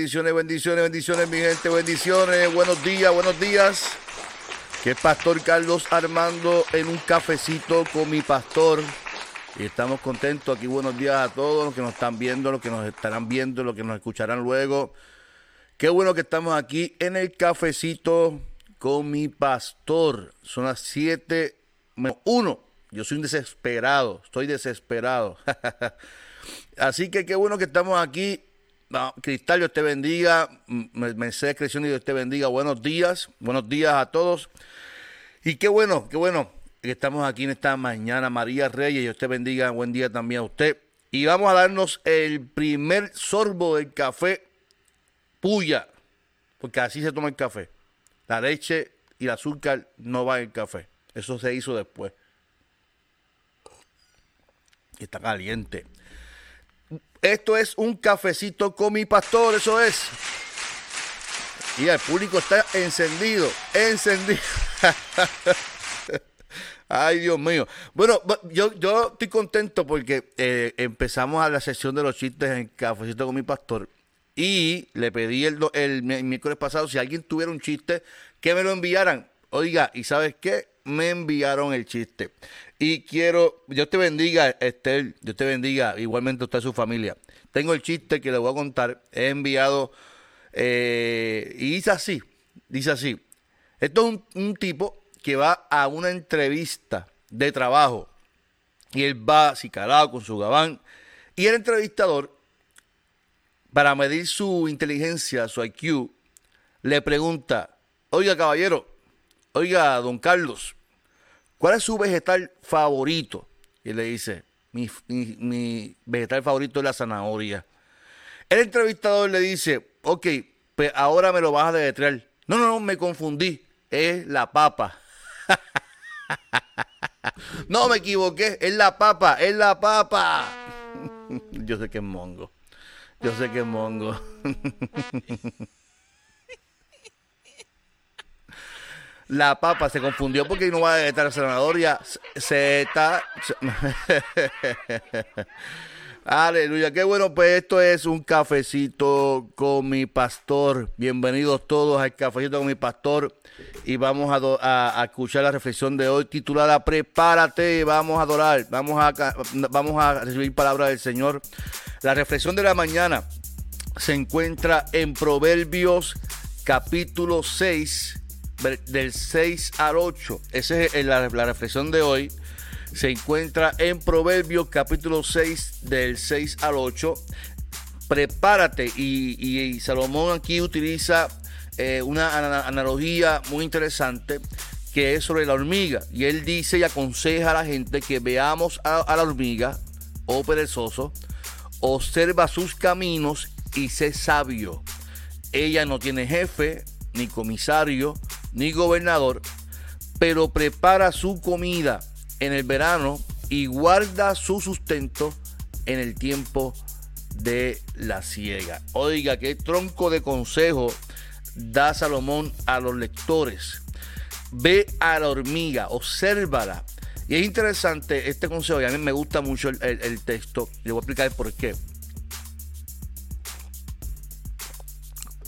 Bendiciones, bendiciones, bendiciones, mi gente, bendiciones. Buenos días, buenos días. Que Pastor Carlos Armando en un cafecito con mi pastor. Y estamos contentos aquí. Buenos días a todos los que nos están viendo, los que nos estarán viendo, los que nos escucharán luego. Qué bueno que estamos aquí en el cafecito con mi pastor. Son las 7 menos 1. Yo soy un desesperado, estoy desesperado. Así que qué bueno que estamos aquí no, Cristal, Dios te bendiga. Mercedes Creación y Dios te bendiga. Buenos días. Buenos días a todos. Y qué bueno, qué bueno que estamos aquí en esta mañana. María Reyes, Dios te bendiga. Buen día también a usted. Y vamos a darnos el primer sorbo del café puya. Porque así se toma el café. La leche y el azúcar no va en el café. Eso se hizo después. Está caliente. Esto es un cafecito con mi pastor, eso es. Y el público está encendido, encendido. Ay, Dios mío. Bueno, yo, yo estoy contento porque eh, empezamos a la sesión de los chistes en Cafecito con mi pastor. Y le pedí el, el, miércoles pasado si alguien tuviera un chiste que me lo enviaran. Oiga, ¿y sabes qué? Me enviaron el chiste. Y quiero, Dios te bendiga, Esther, Dios te bendiga, igualmente usted y su familia. Tengo el chiste que le voy a contar. He enviado, eh, y dice así, dice así. Esto es un, tipo que va a una entrevista de trabajo y él va calado con su gabán y el entrevistador, para medir su inteligencia, su IQ, le pregunta, oiga caballero, oiga don Carlos, ¿Cuál es su vegetal favorito? Y le dice, mi, vegetal favorito es la zanahoria. El entrevistador le dice, ok, pues ahora me lo vas a deletrear. No, no, no, me confundí. Es la papa. no, me equivoqué. Es la papa, es la papa. Yo sé que es mongo. Yo sé que es mongo. la papa se confundió porque no va a estar zanahoria. Se está. Aleluya, qué bueno, pues esto es un cafecito con mi pastor. Bienvenidos todos al cafecito con mi pastor. Y vamos a, escuchar la reflexión de hoy titulada Prepárate, vamos a adorar, vamos a, vamos a recibir palabra del Señor. La reflexión de la mañana se encuentra en Proverbios capítulo 6 del 6 al 8. Esa es la, reflexión de hoy. Se encuentra en Proverbios capítulo 6 del 6 al 8. Prepárate. Y, Salomón aquí utiliza eh, una analogía muy interesante que es sobre la hormiga. Y él dice y aconseja a la gente que veamos a, la hormiga, oh perezoso, observa sus caminos y sé sabio. Ella no tiene jefe ni comisario, ni gobernador, pero prepara su comida en el verano y guarda su sustento en el tiempo de la siega. Oiga, qué tronco de consejo da Salomón a los lectores. Ve a la hormiga, obsérvala. Y es interesante este consejo, y a mí me gusta mucho el, texto. Le voy a explicar por qué.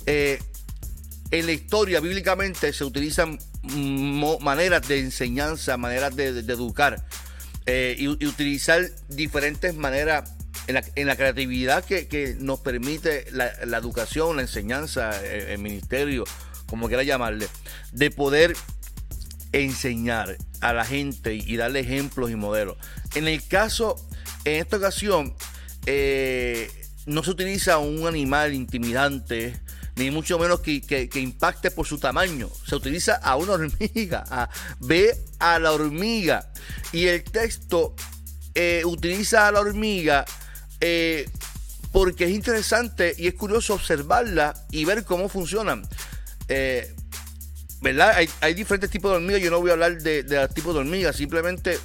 Eh, en la historia bíblicamente se utilizan maneras de enseñanza, maneras de, educar eh, y, utilizar diferentes maneras en la, creatividad que, nos permite la, educación, la enseñanza, el, ministerio, como quiera llamarle, de poder enseñar a la gente y darle ejemplos y modelos. En el caso, en esta ocasión, eh, no se utiliza un animal intimidante, ni mucho menos que, impacte por su tamaño. Se utiliza a una hormiga, a, ve a la hormiga. Y el texto eh, utiliza a la hormiga eh, porque es interesante y es curioso observarla y ver cómo funcionan. eh, ¿verdad? Hay, diferentes tipos de hormigas. Yo no voy a hablar de, de tipos de hormigas. Simplemente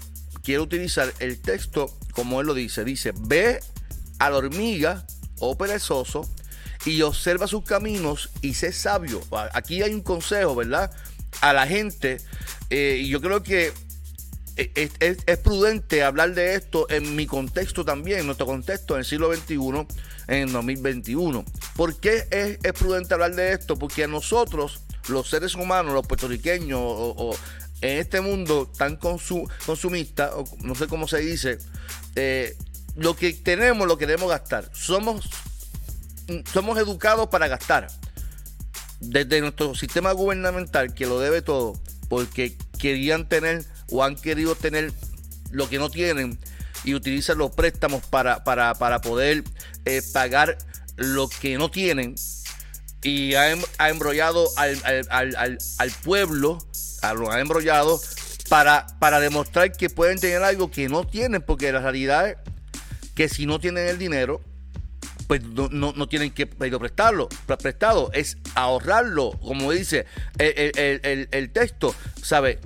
quiero utilizar el texto como él lo dice. Dice, ve a la hormiga, o oh perezoso, y observa sus caminos y sé sabio. Aquí hay un consejo, ¿verdad? A la gente. Eh, y yo creo que es, prudente hablar de esto en mi contexto también, en nuestro contexto, en el siglo XXI, en el 2021. ¿Por qué es, prudente hablar de esto? Porque a nosotros, los seres humanos, los puertorriqueños, o, en este mundo tan consumista, no sé cómo se dice, eh, lo que tenemos lo queremos gastar. Somos, somos educados para gastar. Desde nuestro sistema gubernamental, que lo debe todo, porque querían tener o han querido tener lo que no tienen y utilizan los préstamos para, para, poder eh, pagar lo que no tienen y ha, em, embrollado al, al, pueblo, lo ha embrollado para, para demostrar que pueden tener algo que no tienen, porque la realidad es que si no tienen el dinero, pues no, tienen que prestarlo, prestado, es ahorrarlo, como dice el, texto, ¿sabe?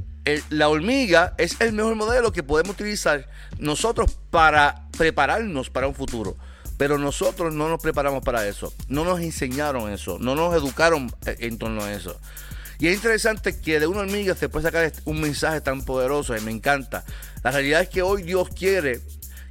la hormiga es el mejor modelo que podemos utilizar nosotros para prepararnos para un futuro. Pero nosotros no nos preparamos para eso, no nos enseñaron eso, no nos educaron en torno a eso. Y es interesante que de una hormiga se puede sacar un mensaje tan poderoso y me encanta. La realidad es que hoy Dios quiere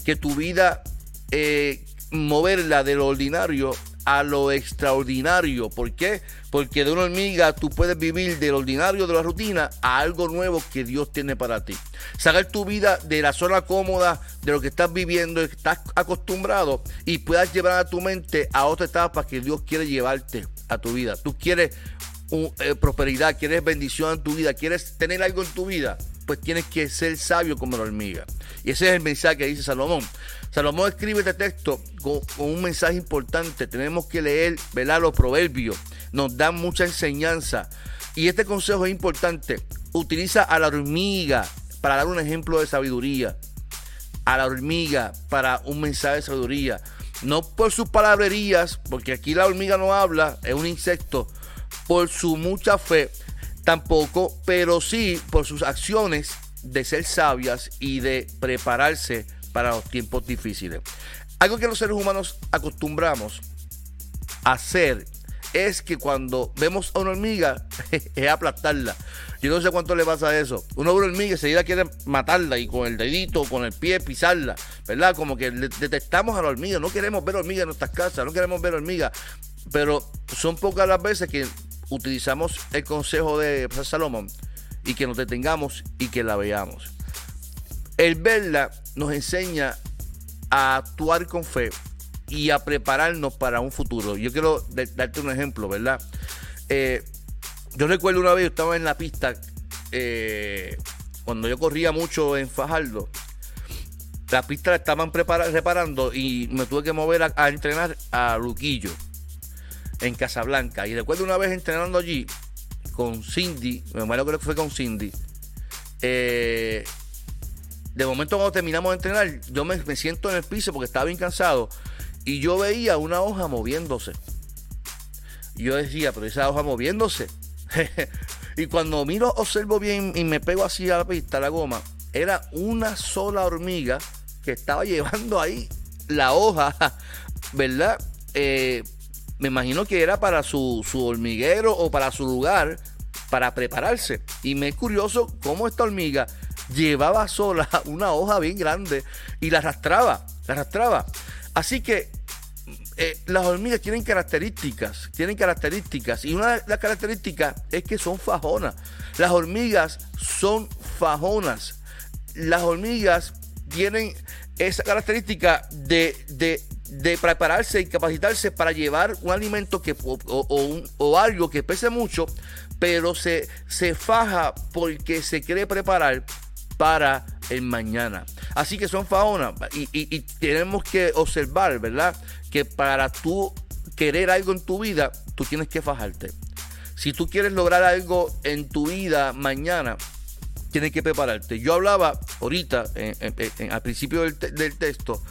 que tu vida eh, moverla de lo ordinario a lo extraordinario. ¿Por qué? Porque de una hormiga tú puedes vivir del ordinario, de la rutina, a algo nuevo que Dios tiene para ti. Sacar tu vida de la zona cómoda, de lo que estás viviendo, estás acostumbrado, y puedas llevar a tu mente a otra etapa que Dios quiere llevarte a tu vida. Tú quieres eh, prosperidad, quieres bendición en tu vida, quieres tener algo en tu vida, pues tienes que ser sabio como la hormiga. Y ese es el mensaje que dice Salomón. Salomón escribe este texto con, un mensaje importante. Tenemos que leer, velar los proverbios. Nos dan mucha enseñanza. Y este consejo es importante. Utiliza a la hormiga para dar un ejemplo de sabiduría. A la hormiga para un mensaje de sabiduría. No por sus palabrerías, porque aquí la hormiga no habla, es un insecto. Por su mucha fe, tampoco, pero sí por sus acciones de ser sabias y de prepararse para los tiempos difíciles. Algo que los seres humanos acostumbramos a hacer es que cuando vemos a una hormiga es aplastarla. Yo no sé cuánto le pasa a eso. Una hormiga enseguida quiere matarla y con el dedito, con el pie pisarla, ¿verdad? Como que detestamos a la hormiga. No queremos ver hormigas en nuestras casas, no queremos ver hormigas. Pero son pocas las veces que utilizamos el consejo de Salomón y que nos detengamos y que la veamos. El verla nos enseña a actuar con fe y a prepararnos para un futuro. Yo quiero darte un ejemplo, ¿verdad? Eh, yo recuerdo una vez, yo estaba en la pista, eh, cuando yo corría mucho en Fajardo, la pista la estaban reparando y me tuve que mover a, entrenar a Luquillo, en Casablanca. Y recuerdo una vez entrenando allí con Cindy, me acuerdo que fue con Cindy, eh, de momento cuando terminamos de entrenar, yo me, siento en el piso porque estaba bien cansado y yo veía una hoja moviéndose. Yo decía, pero esa hoja moviéndose. y cuando miro, observo bien y me pego así a la pista, a la goma, era una sola hormiga que estaba llevando ahí la hoja, ¿verdad? Eh, me imagino que era para su, su hormiguero o para su lugar para prepararse. Y me es curioso cómo esta hormiga llevaba sola una hoja bien grande y la arrastraba, la. Así que eh, las hormigas tienen características, tienen características y una de las características es que son fajonas. Las hormigas son fajonas. Las hormigas tienen esa característica de, de, prepararse y capacitarse para llevar un alimento que, o, o, algo que pese mucho, pero se, se faja porque se quiere preparar para el mañana. Así que son faonas y, tenemos que observar, ¿verdad? Que para tú querer algo en tu vida, tú tienes que fajarte. Si tú quieres lograr algo en tu vida mañana, tienes que prepararte. Yo hablaba ahorita, al principio del texto,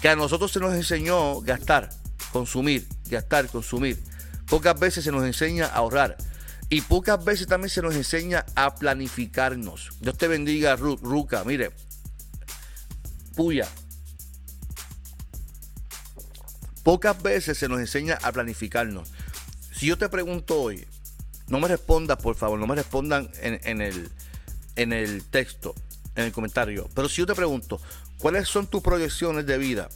que a nosotros se nos enseñó gastar, consumir, gastar, consumir. Pocas veces se nos enseña a ahorrar. Y pocas veces también se nos enseña a planificarnos. Dios te bendiga, Ruca. Mire, puya. Pocas veces se nos enseña a planificarnos. Si yo te pregunto hoy, no me respondas, por favor, no me respondan en, el, en el texto, en el comentario. Pero si yo te pregunto, ¿cuáles son tus proyecciones de vida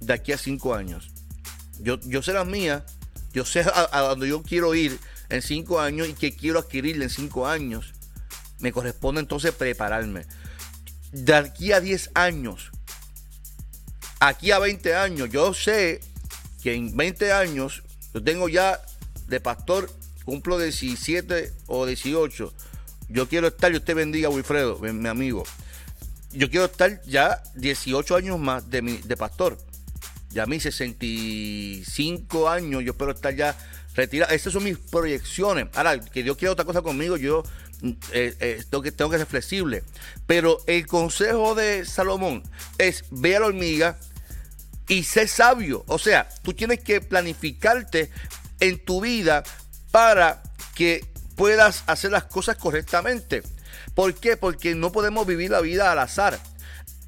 de aquí a cinco años? Yo, yo sé las mías, yo sé a, a yo quiero ir en cinco años y que quiero adquirir en cinco años. Me corresponde entonces prepararme. De aquí a 10 años, aquí a 20 años, yo sé que en 20 años yo tengo ya de pastor, cumplo 17 o 18. Yo quiero estar, yo te bendiga, Wilfredo, mi, amigo. Yo quiero estar ya 18 años más de, de pastor. Ya a mis 65 años, yo espero estar ya Retira, esas son mis proyecciones. Ahora, que Dios quiera otra cosa conmigo, yo eh, eh, tengo, que, tengo que ser flexible. Pero el consejo de Salomón es ve a la hormiga y sé sabio. O sea, tú tienes que planificarte en tu vida para que puedas hacer las cosas correctamente. ¿Por qué? Porque no podemos vivir la vida al azar.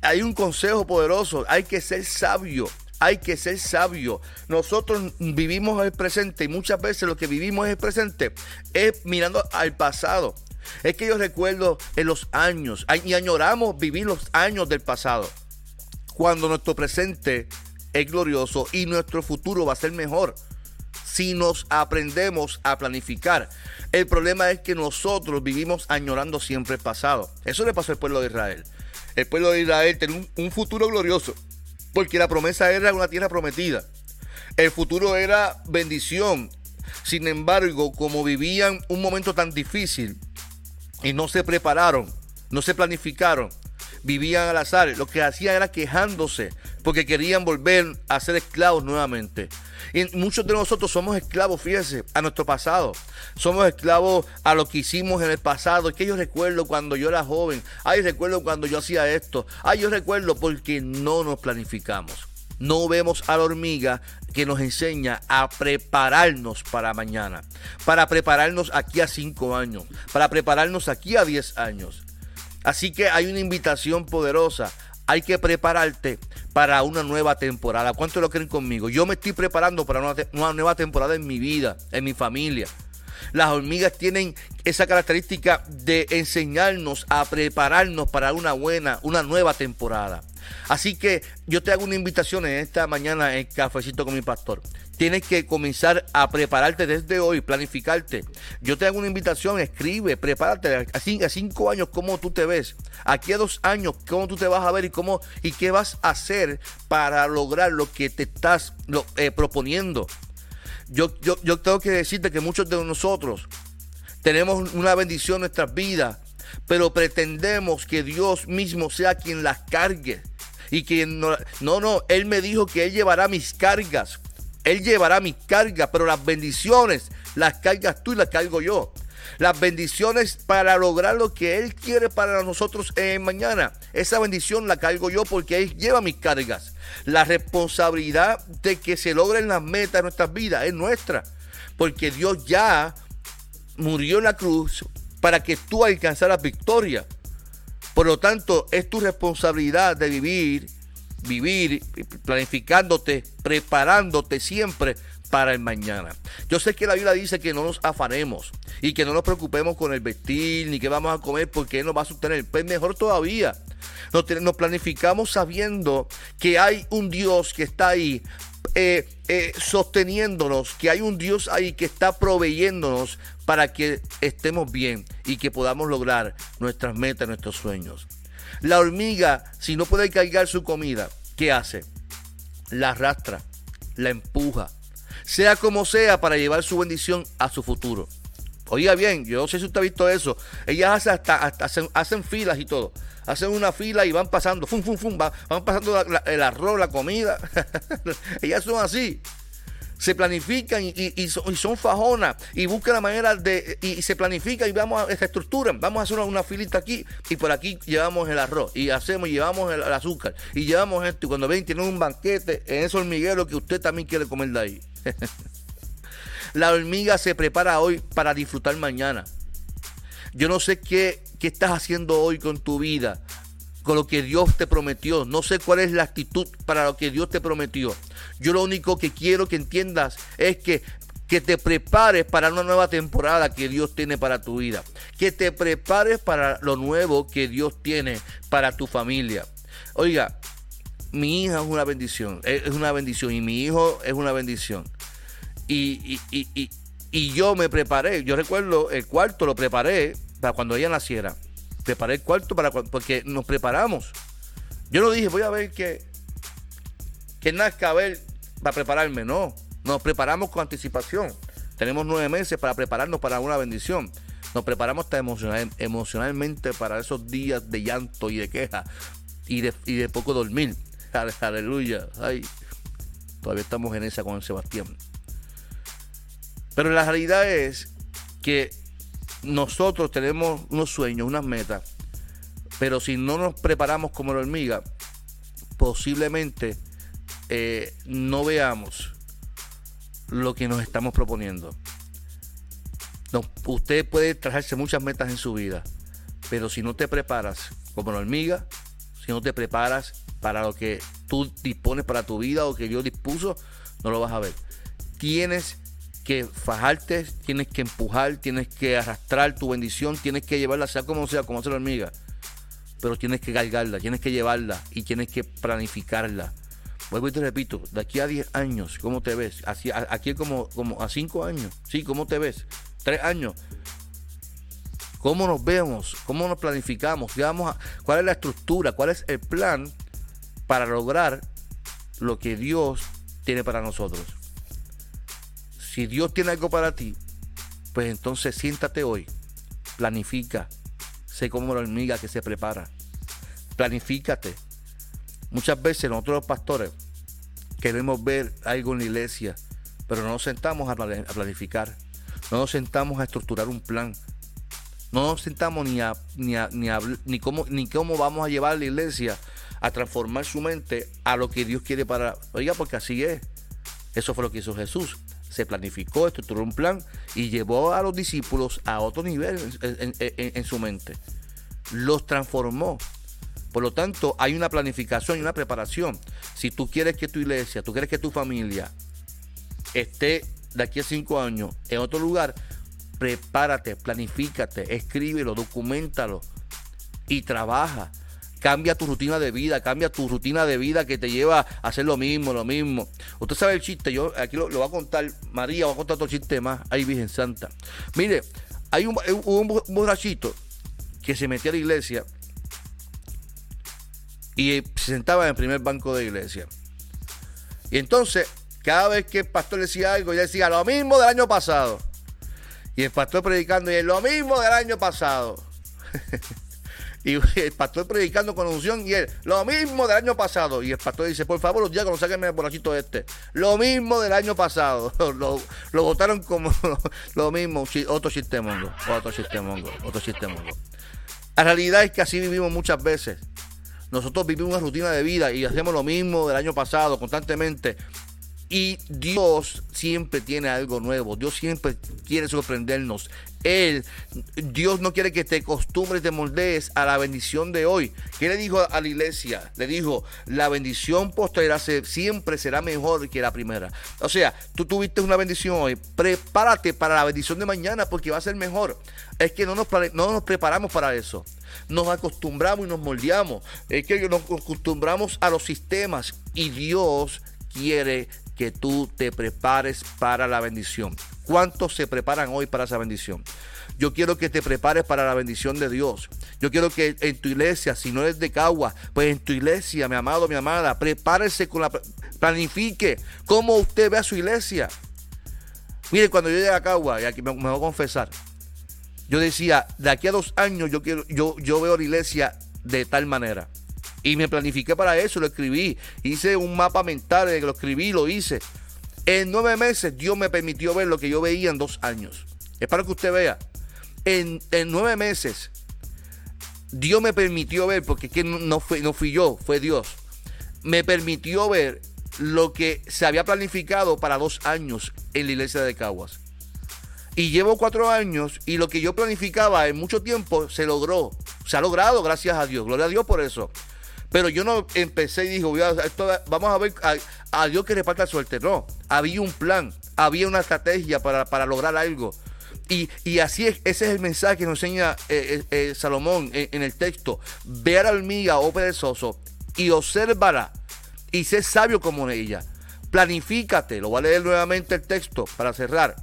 Hay un consejo poderoso, hay que ser sabio hay que ser sabio. Nosotros vivimos el presente y muchas veces lo que vivimos en el presente es mirando al pasado. Es que yo recuerdo en los años y añoramos vivir los años del pasado. Cuando nuestro presente es glorioso y nuestro futuro va a ser mejor si nos aprendemos a planificar. El problema es que nosotros vivimos añorando siempre el pasado. Eso le pasó al pueblo de Israel. El pueblo de Israel tiene un futuro glorioso porque la promesa era una tierra prometida. El futuro era bendición. Sin embargo, como vivían un momento tan difícil y no se prepararon, no se planificaron, vivían al azar, lo que hacían era quejándose porque querían volver a ser esclavos nuevamente. Y muchos de nosotros somos esclavos, fíjense, a nuestro pasado. Somos esclavos a lo que hicimos en el pasado. Que yo recuerdo cuando yo era joven. Ay, recuerdo cuando yo hacía esto. Ay, yo recuerdo porque no nos planificamos. No vemos a la hormiga que nos enseña a prepararnos para mañana, para prepararnos aquí a cinco años, para prepararnos aquí a diez años. Así que hay una invitación poderosa hay que prepararte para una nueva temporada. ¿Cuántos lo creen conmigo? Yo me estoy preparando para una, nueva temporada en mi vida, en mi familia. Las hormigas tienen esa característica de enseñarnos a prepararnos para una buena, una nueva temporada. Así que yo te hago una invitación en esta mañana en Cafecito con mi pastor. Tienes que comenzar a prepararte desde hoy, planificarte. Yo te hago una invitación, escribe, prepárate. A cinco años, ¿cómo tú te ves? Aquí a dos años, ¿cómo tú te vas a ver y cómo y qué vas a hacer para lograr lo que te estás eh, proponiendo? Yo, yo, yo tengo que decirte que muchos de nosotros tenemos una bendición en nuestras vidas, pero pretendemos que Dios mismo sea quien las cargue. Y que no, no, no, Él me dijo que Él llevará mis cargas. Él llevará mi carga, pero las bendiciones las cargas tú y las cargo yo. Las bendiciones para lograr lo que Él quiere para nosotros en mañana. Esa bendición la cargo yo porque Él lleva mis cargas. La responsabilidad de que se logren las metas de nuestras vidas es nuestra. Porque Dios ya murió en la cruz para que tú alcanzaras victoria. Por lo tanto, es tu responsabilidad de vivir vivir planificándote, preparándote siempre para el mañana. Yo sé que la Biblia dice que no nos afanemos y que no nos preocupemos con el vestir ni que vamos a comer porque Él nos va a sostener. Pues mejor todavía. Nos, planificamos sabiendo que hay un Dios que está ahí eh, eh, sosteniéndonos, que hay un Dios ahí que está proveyéndonos para que estemos bien y que podamos lograr nuestras metas, nuestros sueños. La hormiga, si no puede cargar su comida, ¿qué hace? La arrastra, la empuja, sea como sea para llevar su bendición a su futuro. Oiga bien, yo no sé si usted ha visto eso. Ellas hasta, hacen, filas y todo. Hacen una fila y van pasando, fum, fum, fum, van, pasando el arroz, la comida. Ellas son así se planifican y, son, fajonas y buscan la manera de y, se planifican y vamos a esta estructura vamos a hacer una, filita aquí y por aquí llevamos el arroz y hacemos llevamos el, azúcar y llevamos esto y cuando ven tienen un banquete en ese hormiguero que usted también quiere comer de ahí La hormiga se prepara hoy para disfrutar mañana. Yo no sé qué, qué estás haciendo hoy con tu vida, con lo que Dios te prometió. No sé cuál es la actitud para lo que Dios te prometió. Yo lo único que quiero que entiendas es que que te prepares para una nueva temporada que Dios tiene para tu vida, que te prepares para lo nuevo que Dios tiene para tu familia. Oiga, mi hija es una bendición, es una bendición y mi hijo es una bendición. Y, y, yo me preparé, yo recuerdo el cuarto lo preparé para cuando ella naciera. Preparé el cuarto para porque nos preparamos. Yo no dije, voy a ver que, que nazca a ver para prepararme, no. Nos preparamos con anticipación. Tenemos nueve meses para prepararnos para una bendición. Nos preparamos hasta emocional, emocionalmente para esos días de llanto y de queja y de, y de poco dormir. Aleluya. Ay, todavía estamos en esa con Sebastián. Pero la realidad es que nosotros tenemos unos sueños, unas metas, pero si no nos preparamos como la hormiga, posiblemente eh, no veamos lo que nos estamos proponiendo. usted puede traerse muchas metas en su vida, pero si no te preparas como la hormiga, si no te preparas para lo que tú dispones para tu vida o que Dios dispuso, no lo vas a ver. Tienes que fajarte, tienes que empujar, tienes que arrastrar tu bendición, tienes que llevarla, sea como sea, como hace la hormiga. Pero tienes que cargarla, tienes que llevarla y tienes que planificarla. Vuelvo y te repito, de aquí a 10 años, ¿cómo te ves? aquí como, como a 5 años, ¿sí? ¿Cómo te ves? 3 años. ¿Cómo nos vemos? ¿Cómo nos planificamos? ¿Cuál es la estructura? ¿Cuál es el plan para lograr lo que Dios tiene para nosotros? Si Dios tiene algo para ti, pues entonces siéntate hoy, planifica, sé como la hormiga que se prepara, planifícate, Muchas veces nosotros los pastores queremos ver algo en la iglesia, pero no nos sentamos a planificar, no nos sentamos a estructurar un plan, no nos sentamos ni ni, ni, cómo, ni cómo vamos a llevar a la iglesia a transformar su mente a lo que Dios quiere para... Oiga, porque así es. Eso fue lo que hizo Jesús. Se planificó, estructuró un plan y llevó a los discípulos a otro nivel en su mente. Los transformó. Por lo tanto, hay una planificación y una preparación. Si tú quieres que tu iglesia, tú quieres que tu familia esté de aquí a cinco años en otro lugar, prepárate, planifícate, escríbelo, documentalo y trabaja. Cambia tu rutina de vida, cambia tu rutina de vida que te lleva a hacer lo mismo, lo mismo. Usted sabe el chiste, yo aquí lo, voy a contar, María va a contar otro chiste más, ahí Virgen Santa. Mire, hay un, un borrachito que se metió a la iglesia y se sentaba en el primer banco de iglesia. Y entonces, cada vez que el pastor decía algo, ella decía lo mismo del año pasado. Y el pastor predicando, y lo mismo del año pasado. y el pastor predicando con unción, y él, lo mismo del año pasado. Y el pastor dice, por favor, los diáconos, sáquenme el borrachito este. Lo mismo del año pasado. lo, votaron como lo, mismo. Otro sistemongo, otro sistemongo, otro sistemongo. La realidad es que así vivimos muchas veces. Nosotros vivimos una rutina de vida y hacemos lo mismo del año pasado constantemente. Y Dios siempre tiene algo nuevo. Dios siempre quiere sorprendernos. Él, Dios no quiere que te acostumbres, te moldees a la bendición de hoy. ¿Qué le dijo a la iglesia? Le dijo, la bendición posterior siempre será mejor que la primera. O sea, tú tuviste una bendición hoy, prepárate para la bendición de mañana porque va a ser mejor. Es que no nos, no nos preparamos para eso nos acostumbramos y nos moldeamos. Es que nos acostumbramos a los sistemas y Dios quiere que tú te prepares para la bendición. ¿Cuántos se preparan hoy para esa bendición? Yo quiero que te prepares para la bendición de Dios. Yo quiero que en tu iglesia, si no eres de Cagua, pues en tu iglesia, mi amado, mi amada, prepárese con la planifique cómo usted ve a su iglesia. Mire, cuando yo llegué a Cagua, y aquí me, voy a confesar, yo decía, de aquí a dos años yo quiero, yo, yo veo la iglesia de tal manera. Y me planifiqué para eso, lo escribí. Hice un mapa mental que lo escribí, lo hice. En nueve meses Dios me permitió ver lo que yo veía en dos años. Es para que usted vea. En, nueve meses Dios me permitió ver, porque que no, fue, no fui yo, fue Dios. Me permitió ver lo que se había planificado para dos años en la iglesia de Caguas. Y llevo cuatro años y lo que yo planificaba en mucho tiempo se logró. Se ha logrado, gracias a Dios. Gloria a Dios por eso. Pero yo no empecé y dijo, vamos a ver a, Dios que le falta suerte. No, había un plan, había una estrategia para, lograr algo. Y, así es, ese es el mensaje que nos enseña eh, eh, eh, Salomón en, el texto. Ve a la hormiga, oh perezoso, y obsérvala, y sé sabio como ella. Planifícate, lo voy a leer nuevamente el texto para cerrar.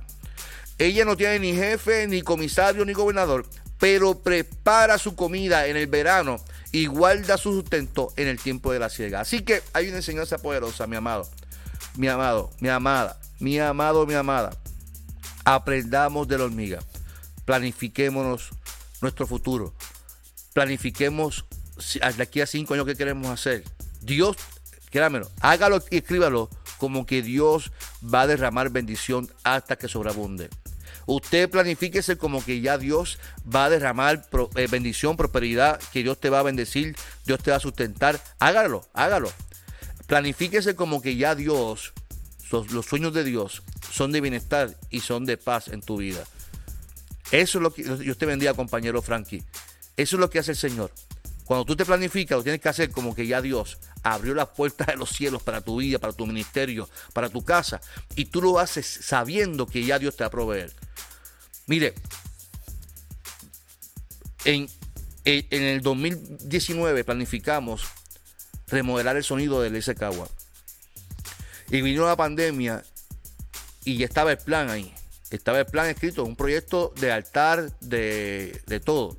Ella no tiene ni jefe, ni comisario, ni gobernador, pero prepara su comida en el verano y guarda su sustento en el tiempo de la siega. Así que hay una enseñanza poderosa, mi amado, mi amado, mi amada, mi amado, mi amada. Aprendamos de la hormiga. Planifiquémonos nuestro futuro. Planifiquemos de aquí a cinco años qué queremos hacer. Dios, créamelo, hágalo y escríbalo como que Dios va a derramar bendición hasta que sobreabunde. Usted planifíquese como que ya Dios va a derramar eh, bendición, prosperidad, que Dios te va a bendecir, Dios te va a sustentar. Hágalo, hágalo. Planifíquese como que ya Dios, los, sueños de Dios son de bienestar y son de paz en tu vida. Eso es lo que Dios te bendiga, compañero Frankie. Eso es lo que hace el Señor. Cuando tú te planificas, lo tienes que hacer como que ya Dios abrió las puertas de los cielos para tu vida, para tu ministerio, para tu casa. Y tú lo haces sabiendo que ya Dios te va a proveer. Mire, en, el 2019 planificamos remodelar el sonido del SCAGUA. Y vino la pandemia y ya estaba el plan ahí. Estaba el plan escrito, un proyecto de altar, de, de todo.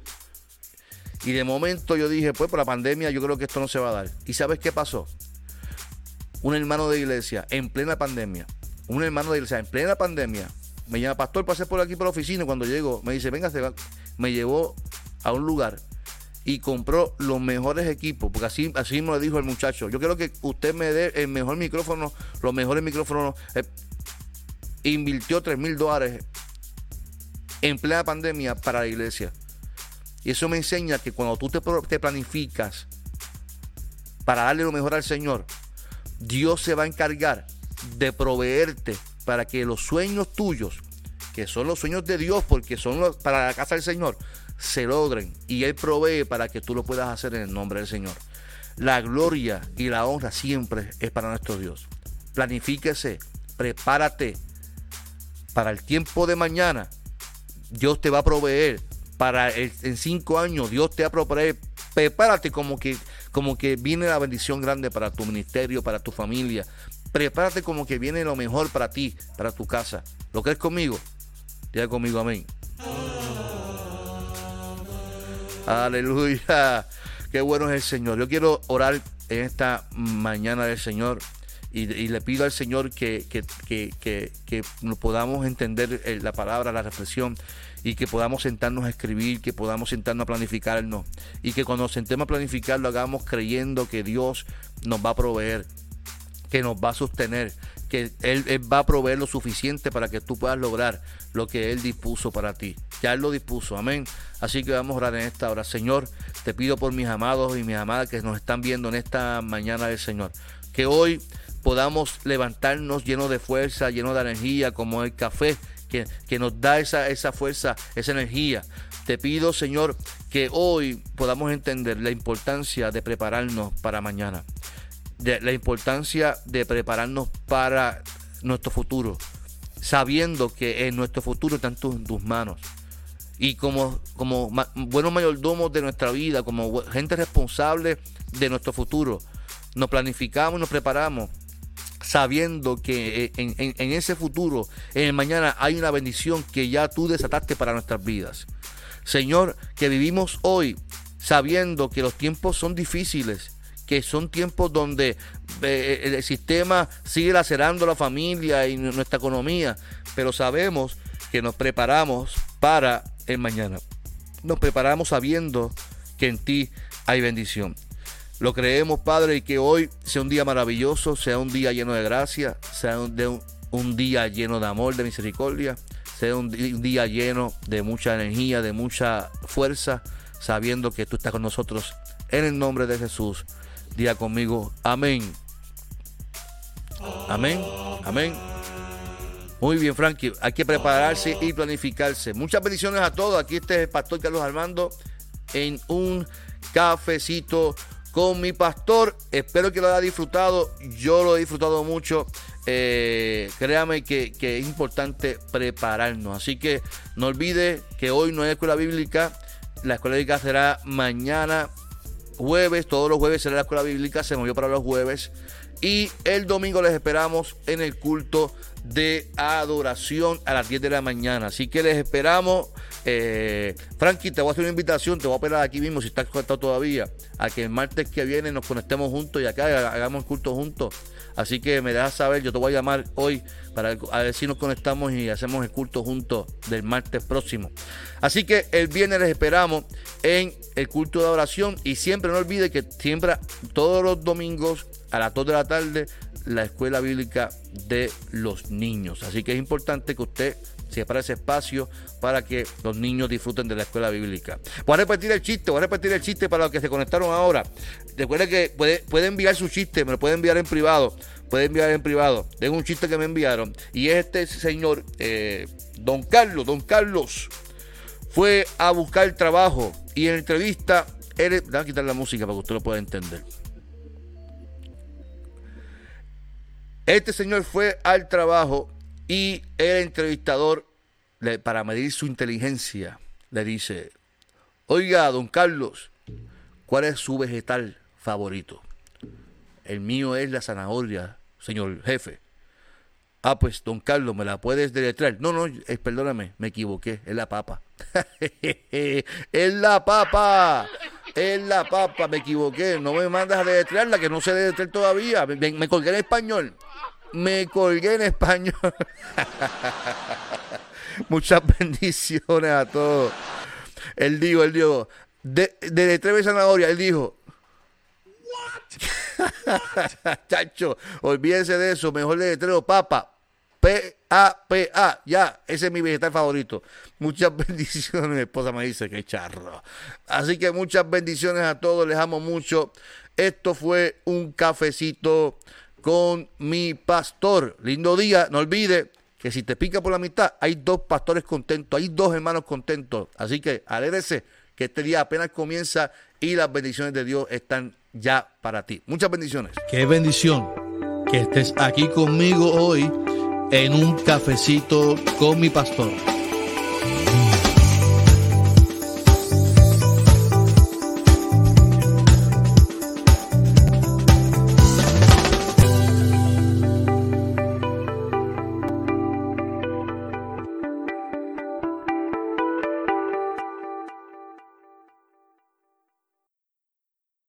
Y de momento yo dije, pues por la pandemia yo creo que esto no se va a dar. ¿Y sabes qué pasó? Un hermano de iglesia en plena pandemia, un hermano de iglesia en plena pandemia, me llama, pastor, pasé por aquí por la oficina y cuando llego me dice, venga, me llevó a un lugar y compró los mejores equipos, porque así, así me lo dijo el muchacho. Yo quiero que usted me dé el mejor micrófono, los mejores micrófonos. Eh, invirtió 3 mil dólares en plena pandemia para la iglesia. Y eso me enseña que cuando tú te, planificas para darle lo mejor al Señor, Dios se va a encargar de proveerte para que los sueños tuyos, que son los sueños de Dios, porque son los, para la casa del Señor, se logren. Y Él provee para que tú lo puedas hacer en el nombre del Señor. La gloria y la honra siempre es para nuestro Dios. Planifíquese, prepárate para el tiempo de mañana. Dios te va a proveer para en cinco años Dios te va a proponer, prepárate como que, como que viene la bendición grande para tu ministerio, para tu familia. Prepárate como que viene lo mejor para ti, para tu casa. ¿Lo crees conmigo? Diga conmigo amén. Aleluya. Qué bueno es el Señor. Yo quiero orar en esta mañana del Señor y, le pido al Señor que, que, que, que podamos entender eh, la palabra, la reflexión y que podamos sentarnos a escribir, que podamos sentarnos a planificarnos y que cuando nos sentemos a planificar lo hagamos creyendo que Dios nos va a proveer, que nos va a sostener, que él, va a proveer lo suficiente para que tú puedas lograr lo que Él dispuso para ti. Ya Él lo dispuso, amén. Así que vamos a orar en esta hora. Señor, te pido por mis amados y mis amadas que nos están viendo en esta mañana del Señor, que hoy podamos levantarnos llenos de fuerza, llenos de energía, como el café que, nos da esa, esa fuerza, esa energía. Te pido, Señor, que hoy podamos entender la importancia de prepararnos para mañana, la importancia de prepararnos para nuestro futuro, sabiendo que en nuestro futuro está en tus, manos. Y como, como buenos mayordomos de nuestra vida, como gente responsable de nuestro futuro, nos planificamos nos preparamos sabiendo que eh, en, ese futuro, en el mañana, hay una bendición que ya tú desataste para nuestras vidas. Señor, que vivimos hoy sabiendo que los tiempos son difíciles, que son tiempos donde eh, eh, el sistema sigue lacerando la familia y nuestra economía, pero sabemos que nos preparamos para el mañana. Nos preparamos sabiendo que en ti hay bendición. Lo creemos, Padre, y que hoy sea un día maravilloso, sea un día lleno de gracia, sea un, día lleno de amor, de misericordia, sea un, día lleno de mucha energía, de mucha fuerza, sabiendo que tú estás con nosotros. En el nombre de Jesús, día conmigo. Amén Amén. Amén. Muy bien, Frankie. Hay que prepararse y planificarse. Muchas bendiciones a todos. Aquí este es el pastor Carlos Armando en un cafecito con mi pastor. Espero que lo haya disfrutado. Yo lo he disfrutado mucho. Eh, créame que, que, es importante prepararnos. Así que no olvide que hoy no hay escuela bíblica. La escuela bíblica será mañana jueves. Todos los jueves será la escuela bíblica. Se movió para los jueves. Y el domingo les esperamos en el culto de adoración a las 10 de la mañana. Así que les esperamos. Eh, Frankie, te voy a hacer una invitación, te voy a esperar aquí mismo si estás conectado todavía, a que el martes que viene nos conectemos juntos y acá hagamos el culto juntos. Así que me dejas saber, yo te voy a llamar hoy para ver si nos conectamos y hacemos el culto juntos del martes próximo. Así que el viernes les esperamos en el culto de oración y siempre no olvide que siempre todos los domingos a las 2 de la tarde la escuela bíblica de los niños. Así que es importante que usted separe ese espacio para que los niños disfruten de la escuela bíblica. Voy a repetir el chiste, voy a repetir el chiste para los que se conectaron ahora. Recuerde que puede, puede enviar su chiste, me lo puede enviar en privado. Puede enviar en privado. Tengo un chiste que me enviaron. Y este señor, eh, don Carlos, don Carlos, fue a buscar trabajo. Y en entrevista, él, a quitar la música para que usted lo pueda entender. Este señor fue al trabajo y el entrevistador, para medir su inteligencia, le dice, oiga, don Carlos, ¿cuál es su vegetal favorito? El mío es la zanahoria, señor jefe. Ah, pues, don Carlos, ¿me la puedes deletrear? No, no, perdóname, me equivoqué, es la papa. es la papa, es la papa, me equivoqué. No me mandas a deletrearla, que no sé deletrear todavía. Me, colgué en español me colgué en español. Muchas bendiciones a todos. Él dijo, él dijo, de, de tres zanahoria, él dijo. Chacho, olvídense de eso, mejor de letrero papa. P-A-P-A, ya, ese es mi vegetal favorito. Muchas bendiciones, mi esposa me dice que charro. Así que muchas bendiciones a todos, les amo mucho. Esto fue un cafecito con mi pastor. Lindo día, no olvide que si te pica por la mitad, hay dos pastores contentos, hay dos hermanos contentos. Así que alégrese que este día apenas comienza y las bendiciones de Dios están ya para ti. Muchas bendiciones. Qué bendición que estés aquí conmigo hoy en un cafecito con mi pastor.